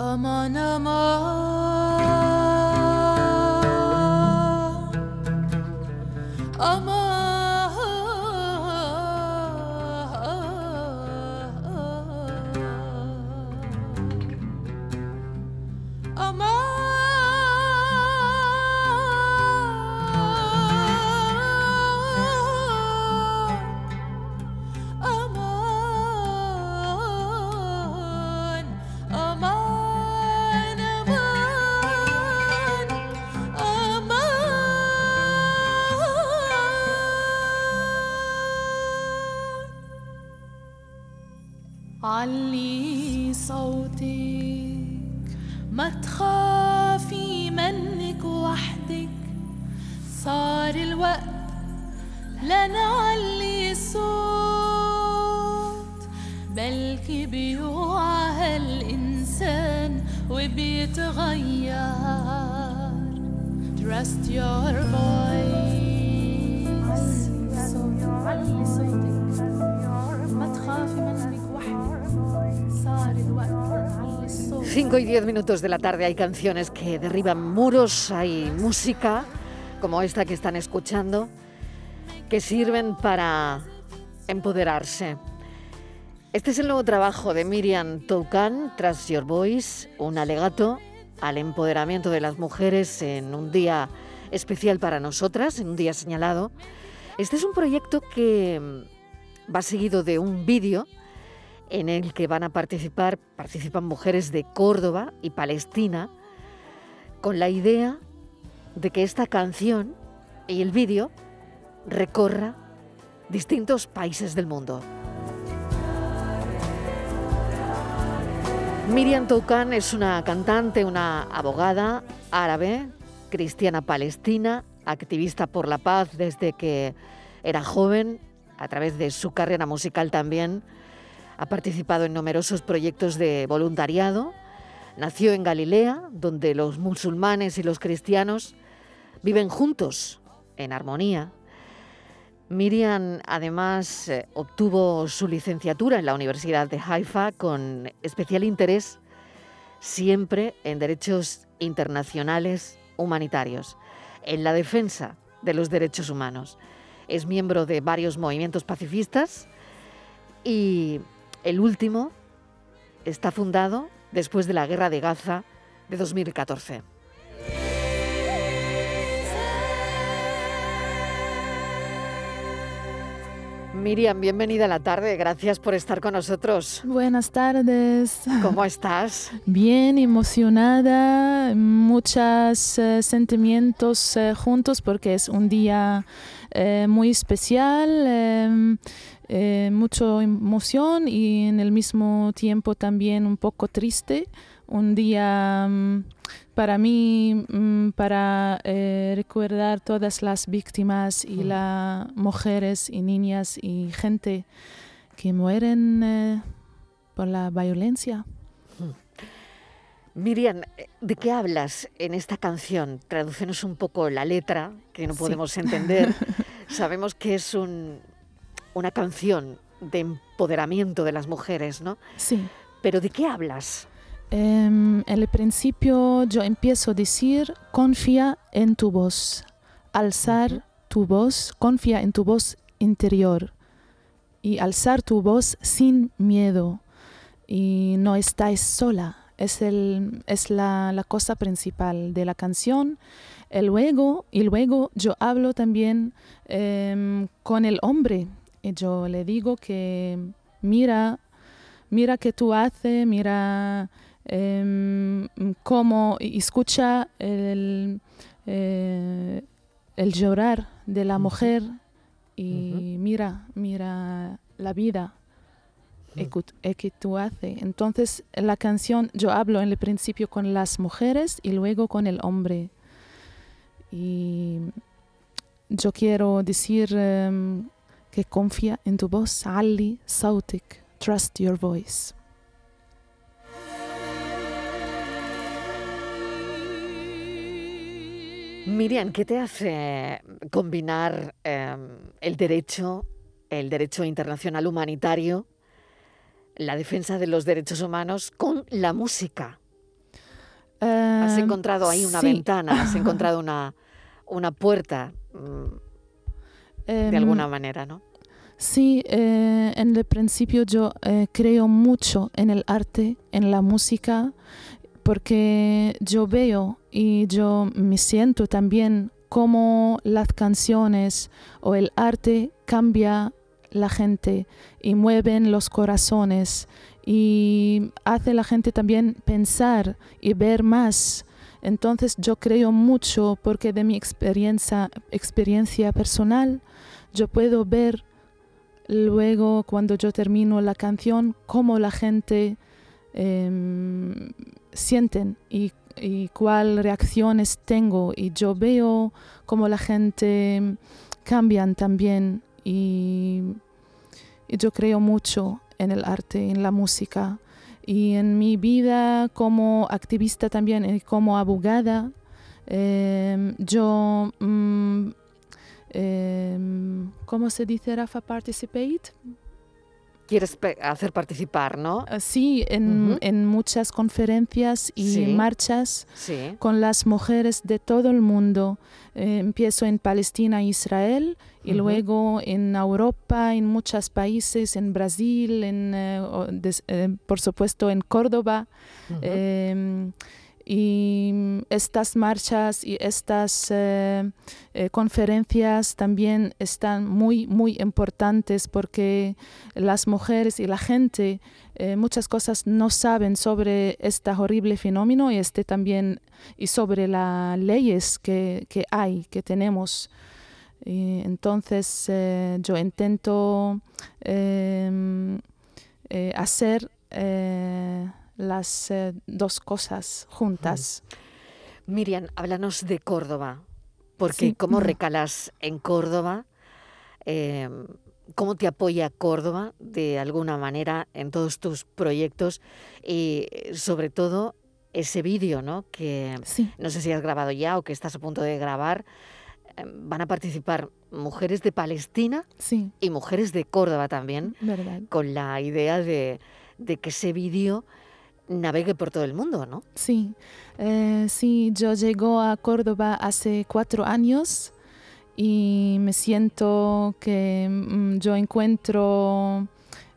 Aman aman. علي صوتك. ما تخافي منك وحدك. صار الوقت لنعلي الصوت. بلكي بيوعى هالإنسان وبيتغير. Trust your voice. 5 y 10 minutos de la tarde hay canciones que derriban muros, hay música como esta que están escuchando que sirven para empoderarse. Este es el nuevo trabajo de Miriam Toucan, Trust Your Voice, un alegato al empoderamiento de las mujeres en un día especial para nosotras, en un día señalado. Este es un proyecto que va seguido de un vídeo en el que van a participar, participan mujeres de Córdoba y Palestina, con la idea de que esta canción y el vídeo recorra distintos países del mundo. Miriam Toucan es una cantante, una abogada árabe, cristiana palestina, activista por la paz desde que era joven, a través de su carrera musical también. Ha participado en numerosos proyectos de voluntariado. Nació en Galilea, donde los musulmanes y los cristianos viven juntos, en armonía. Miriam además eh, obtuvo su licenciatura en la Universidad de Haifa con especial interés siempre en derechos internacionales humanitarios, en la defensa de los derechos humanos. Es miembro de varios movimientos pacifistas y el último está fundado después de la guerra de Gaza de 2014. Miriam, bienvenida a la tarde. Gracias por estar con nosotros. Buenas tardes. ¿Cómo estás? Bien emocionada, muchos eh, sentimientos eh, juntos porque es un día eh, muy especial, mucha emoción y en el mismo tiempo también un poco triste. Un día mm, para mí, mm, para eh, recordar todas las víctimas y Mm. las mujeres y niñas y gente que mueren eh, por la violencia. Miriam, ¿de qué hablas en esta canción? Tradúcenos un poco la letra, que no Sí. podemos entender. Sabemos que es un- una canción de empoderamiento de las mujeres, ¿no? Sí. Pero ¿de qué hablas? Em, en el principio yo empiezo a decir, confía en tu voz, alzar tu voz, confía en tu voz interior y alzar tu voz sin miedo. Y no estáis sola. Es, el, es la, la cosa principal de la canción. Y luego, y luego yo hablo también em, con el hombre. Y yo le digo que mira, mira qué tú haces, mira em, cómo escucha el, eh, el llorar de la mujer y mira, mira la vida eh, Ujú. que- eh, tú haces. Entonces, en la canción yo hablo en el principio con las mujeres y luego con el hombre. Y yo quiero decir em, que confía en tu voz, Ali Sautik, trust your voice. Miriam, ¿qué te hace combinar eh, el derecho, el derecho internacional humanitario, la defensa de los derechos humanos con la música? has Em, encontrado ahí una sí. ventana, has encontrado una, una puerta, mm, de Em, alguna manera, ¿no? Sí, eh, en el principio yo eh, creo mucho en el arte, en la música, porque yo veo y yo me siento también cómo las canciones o el arte cambia la gente y mueven los corazones y hace la gente también pensar y ver más. Entonces yo creo mucho porque de mi experiencia, experiencia personal yo puedo ver luego cuando yo termino la canción cómo la gente em, sienten y, y cuál reacciones tengo. Y yo veo cómo la gente cambian también y, y yo creo mucho en el arte, en la música y en mi vida como activista también y como abogada. Em, yo mm, em, ¿cómo se dice Rafa? Participate Quieres hacer participar, ¿no? Ah, Sí, en, en muchas conferencias y Sí. marchas Sí. con las mujeres de todo el mundo. Eh, empiezo en Palestina e Israel y luego en Europa, en muchos países, en Brasil, en, eh, des- eh, por supuesto en Córdoba. Y estas marchas y estas eh, eh, conferencias también están muy, muy importantes porque las mujeres y la gente eh, muchas cosas no saben sobre este horrible fenómeno y este también y sobre las leyes que, que hay, que tenemos. Entonces yo intento em, hacer las eh, dos cosas juntas. Miriam, háblanos de Córdoba, porque Sí. cómo recalas en Córdoba, Eh, cómo te apoya Córdoba de alguna manera en todos tus proyectos y sobre todo ese vídeo, ¿no? Que Sí, no sé si has grabado ya o que estás a punto de grabar. eh, Van a participar mujeres de Palestina sí, y mujeres de Córdoba también, verdad. con la idea de, de que ese vídeo navegue por todo el mundo, ¿no? Sí, Eh, sí, yo llego a Córdoba hace cuatro años y me siento que mm, yo encuentro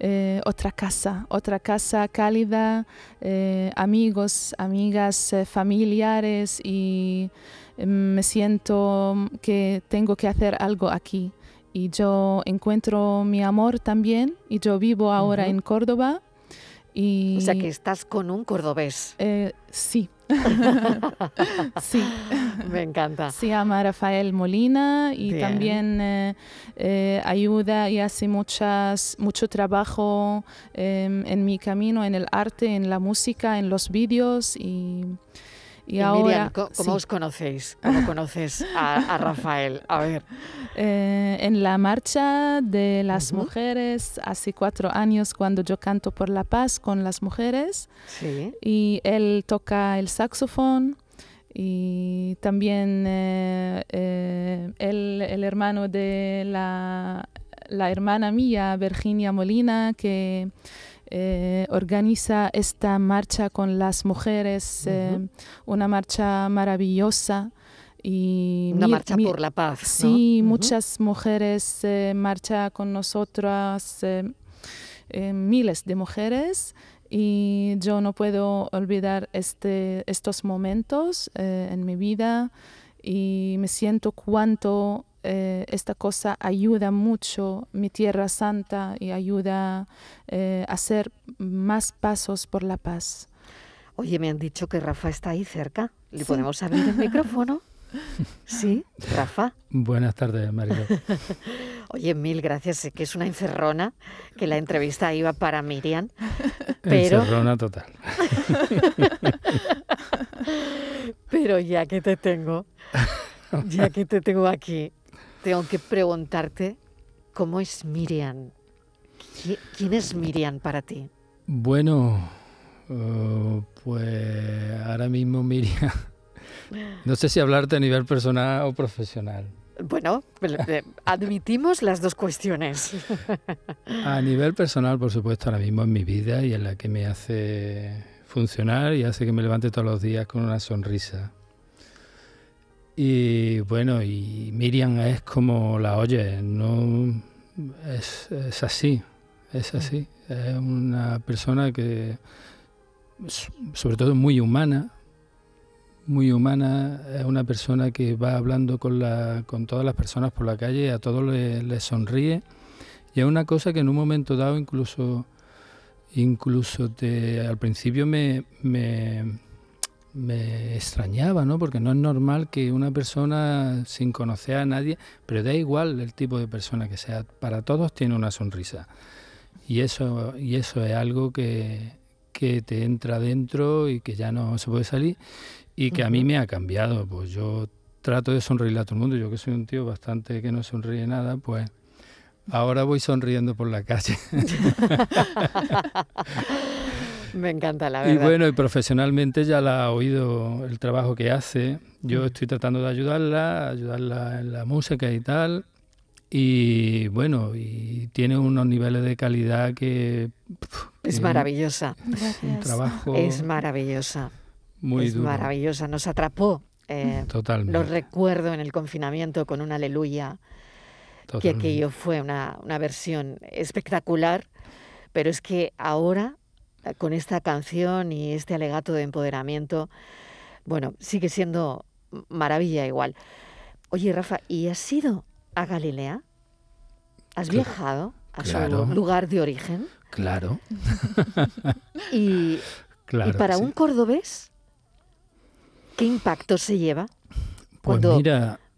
eh, otra casa, otra casa cálida, eh, amigos, amigas, eh, familiares y eh, me siento que tengo que hacer algo aquí. Y yo encuentro mi amor también y yo vivo ahora en Córdoba. Y, O sea que estás con un cordobés. eh, sí. sí. Me encanta. Se llama Rafael Molina y Bien. también eh, eh, ayuda y hace muchas, mucho trabajo em, en mi camino, en el arte, en la música, en los vídeos y, y Y ahora... Miriam, ¿cómo sí, os conocéis? ¿Cómo conoces a, a Rafael? A ver. eh, en la marcha de las mujeres hace cuatro años cuando yo canto por la paz con las mujeres. Sí. y él toca el saxofón y también eh, eh, él, el hermano de la, la hermana mía, Virginia Molina, que eh, organiza esta marcha con las mujeres, eh, una marcha maravillosa. Y Una marcha por la paz. ¿no? Sí, muchas mujeres eh, marchan con nosotras, eh, miles de mujeres, y yo no puedo olvidar este, estos momentos en mi vida y me siento cuánto eh, esta cosa ayuda mucho mi tierra santa y ayuda eh, a hacer más pasos por la paz. Oye, me han dicho que Rafa está ahí cerca. ¿Le Sí. podemos abrir el micrófono? Sí, Rafa. Buenas tardes, Marilo. Oye, mil gracias. Sé que es una encerrona, que la entrevista iba para Miriam, pero, Encerrona total. pero ya que te tengo, ya que te tengo aquí, tengo que preguntarte cómo es Miriam. ¿Qui- ¿Quién es Miriam para ti? Bueno, eh, pues ahora mismo Miriam, no sé si hablarte a nivel personal o profesional. Bueno, admitimos las dos cuestiones. A nivel personal, por supuesto, ahora mismo en mi vida y en la que me hace funcionar y hace que me levante todos los días con una sonrisa. Y bueno, y Miriam es como la oye, no es, es así, es así. Es una persona que, sobre todo, muy humana, muy humana, es una persona que va hablando con, la, con todas las personas por la calle, a todos les sonríe. Y es una cosa que en un momento dado incluso, incluso te, al principio me, me extrañaba, ¿no? Porque no es normal que una persona sin conocer a nadie, pero da igual el tipo de persona que sea, para todos tiene una sonrisa. Y eso, y eso es algo que, que te entra dentro y que ya no se puede salir y que a mí me ha cambiado. Pues yo trato de sonreír a todo el mundo, yo que soy un tío bastante que no sonríe nada, pues ahora voy sonriendo por la calle. Me encanta la verdad. Y bueno, y profesionalmente ya la ha oído el trabajo que hace. Yo estoy tratando de ayudarla, ayudarla en la música y tal. Y bueno, y tiene unos niveles de calidad que... es maravillosa. Es un trabajo... Es maravillosa. Muy es maravillosa. Nos atrapó. Eh, Totalmente. Lo recuerdo en el confinamiento con un aleluya. Que aquello fue una, una versión espectacular. Pero es que ahora con esta canción y este alegato de empoderamiento, bueno, sigue siendo maravilla igual. Oye, Rafa, ¿y has ido a Galilea? ¿Has viajado a su lugar de origen? Claro. y, para un cordobés, ¿qué impacto se lleva pues cuando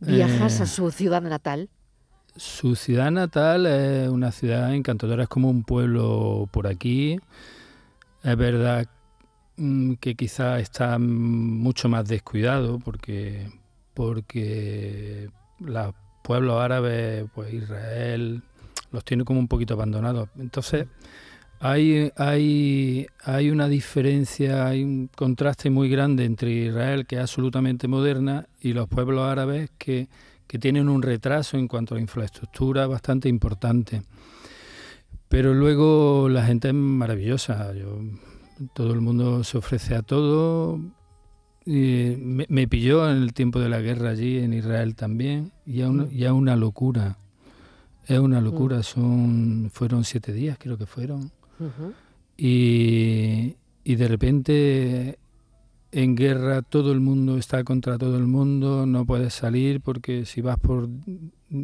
viajas a eh, su ciudad natal? Su ciudad natal es una ciudad encantadora, es como un pueblo por aquí. Es verdad mm, que quizá está mucho más descuidado porque, porque los pueblos árabes, pues Israel, los tiene como un poquito abandonados. Entonces, hay, hay, hay una diferencia, hay un contraste muy grande entre Israel, que es absolutamente moderna, y los pueblos árabes que, que tienen un retraso en cuanto a la infraestructura bastante importante. Pero luego la gente es maravillosa. Yo, todo el mundo se ofrece a todo. Y me, pilló en el tiempo de la guerra allí, en Israel también, y es una, una locura. Es una locura. Mm. Son, fueron siete días, creo que fueron. y, y de repente en guerra todo el mundo está contra todo el mundo, no puedes salir porque si vas por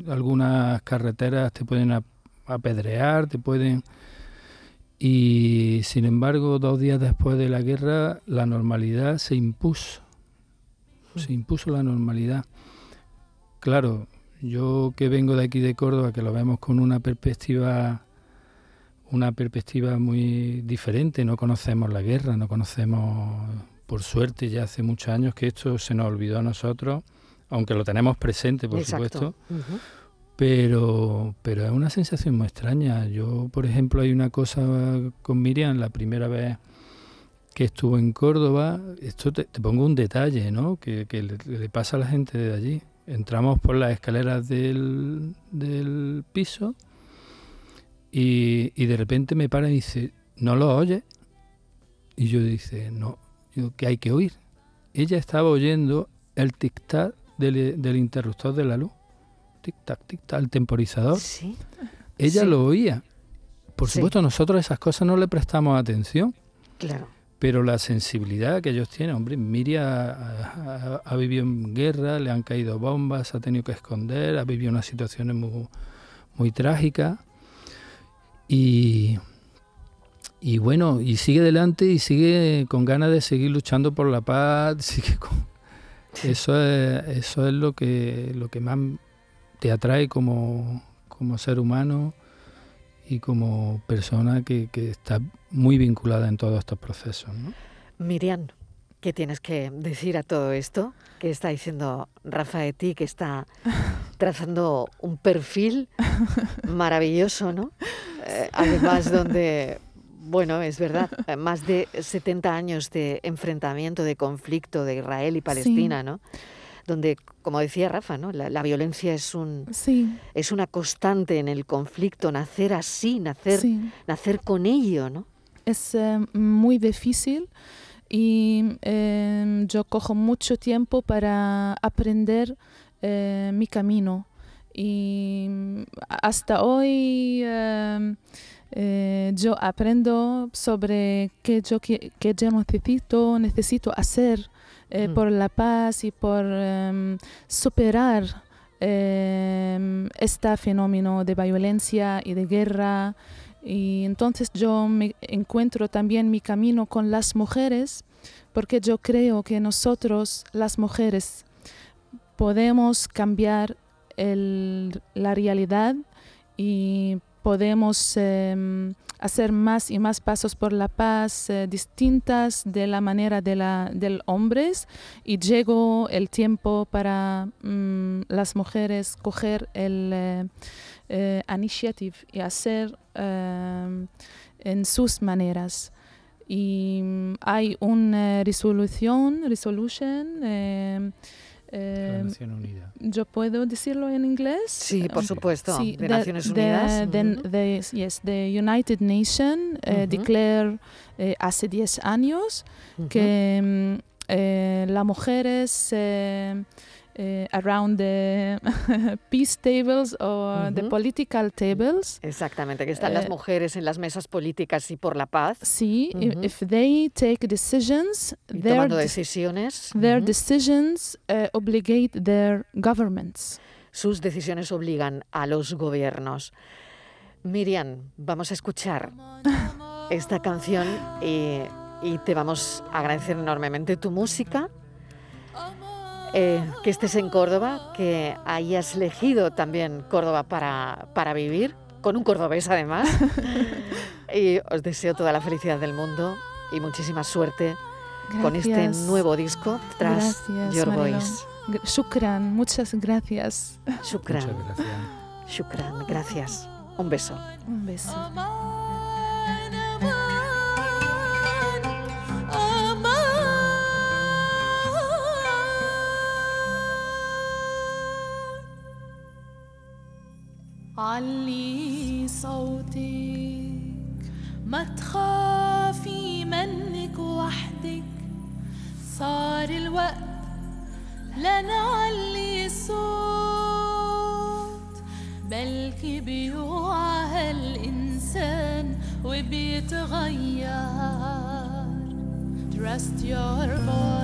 algunas carreteras te pueden apedrear, te pueden... Y sin embargo, dos días después de la guerra, la normalidad se impuso. Se impuso la normalidad. Claro, yo que vengo de aquí de Córdoba, que lo vemos con una perspectiva una perspectiva muy diferente, no conocemos la guerra, no conocemos, por suerte ya hace muchos años que esto se nos olvidó a nosotros, aunque lo tenemos presente, por supuesto, pero, pero es una sensación muy extraña. Yo, por ejemplo, hay una cosa con Miriam, la primera vez que estuvo en Córdoba, esto te, pongo un detalle, ¿no? Que, le, pasa a la gente de allí. Entramos por las escaleras del, del piso y, y, de repente me para y dice, ¿no lo oyes? Y yo dice, no, que hay que oír. Ella estaba oyendo el tic-tac del interruptor de la luz tic-tac, tic-tac, el temporizador. Sí. Ella lo oía. Por supuesto, nosotros esas cosas no le prestamos atención. Claro. Pero la sensibilidad que ellos tienen, hombre, Miriam ha, vivido en guerra, le han caído bombas, ha tenido que esconder, ha vivido unas situaciones muy, muy trágicas. Y, y bueno, y sigue adelante y sigue con ganas de seguir luchando por la paz. Sigue eso es, eso es lo que, lo que más te atrae como, ser humano y como persona que, está muy vinculada en todos estos procesos. Miriam, ¿qué tienes que decir a todo esto? ¿Qué está diciendo Rafa de ti, que está trazando un perfil maravilloso, ¿no? Eh, además, donde, bueno, es verdad, más de 70 años de enfrentamiento, de conflicto de Israel y Palestina, ¿no? Donde, como decía Rafa, ¿no? la, violencia es, un, es una constante en el conflicto, nacer así, nacer, nacer con ello, ¿no? es muy difícil y em, yo cojo mucho tiempo para aprender eh, mi camino. Y hasta hoy em, eh, yo aprendo sobre qué yo, qué, yo necesito, necesito hacer eh, mm. por la paz y por em, superar este fenómeno de violencia y de guerra y entonces yo me encuentro también mi camino con las mujeres, porque yo creo que nosotros, las mujeres, podemos cambiar la realidad y podemos em, hacer más y más pasos por la paz eh, distintas de la manera de la del hombres y llegó el tiempo para mm, las mujeres coger el eh, eh, initiative y hacer em, en sus maneras. Y mm, hay una resolución, resolution, em, em, yo puedo decirlo en inglés. Sí, por supuesto. de Naciones Unidas. The, yes, the United Nations uh declare eh, hace 10 años que eh, las mujeres uh, around the peace tables o the political tables. Exactamente, que están las eh, mujeres en las mesas políticas y por la paz. Sí, if they take decisions, y their, tomando decisiones, their decisions uh, obligate their governments. Sus decisiones obligan a los gobiernos. Miriam, vamos a escuchar esta canción y, y te vamos a agradecer enormemente tu música eh, que estés en Córdoba, que hayas elegido también Córdoba para, para vivir, con un cordobés además. y os deseo toda la felicidad del mundo y muchísima suerte con este nuevo disco tras gracias, Your Voice. Shukran, muchas gracias. Shukran. Muchas gracias. Shukran, gracias. Un beso. Un beso. علي صوتك. ما تخافي منك وحدك. صار الوقت لنعلي الصوت. بلكي بيوعى هالإنسان وبيتغير. Trust your voice.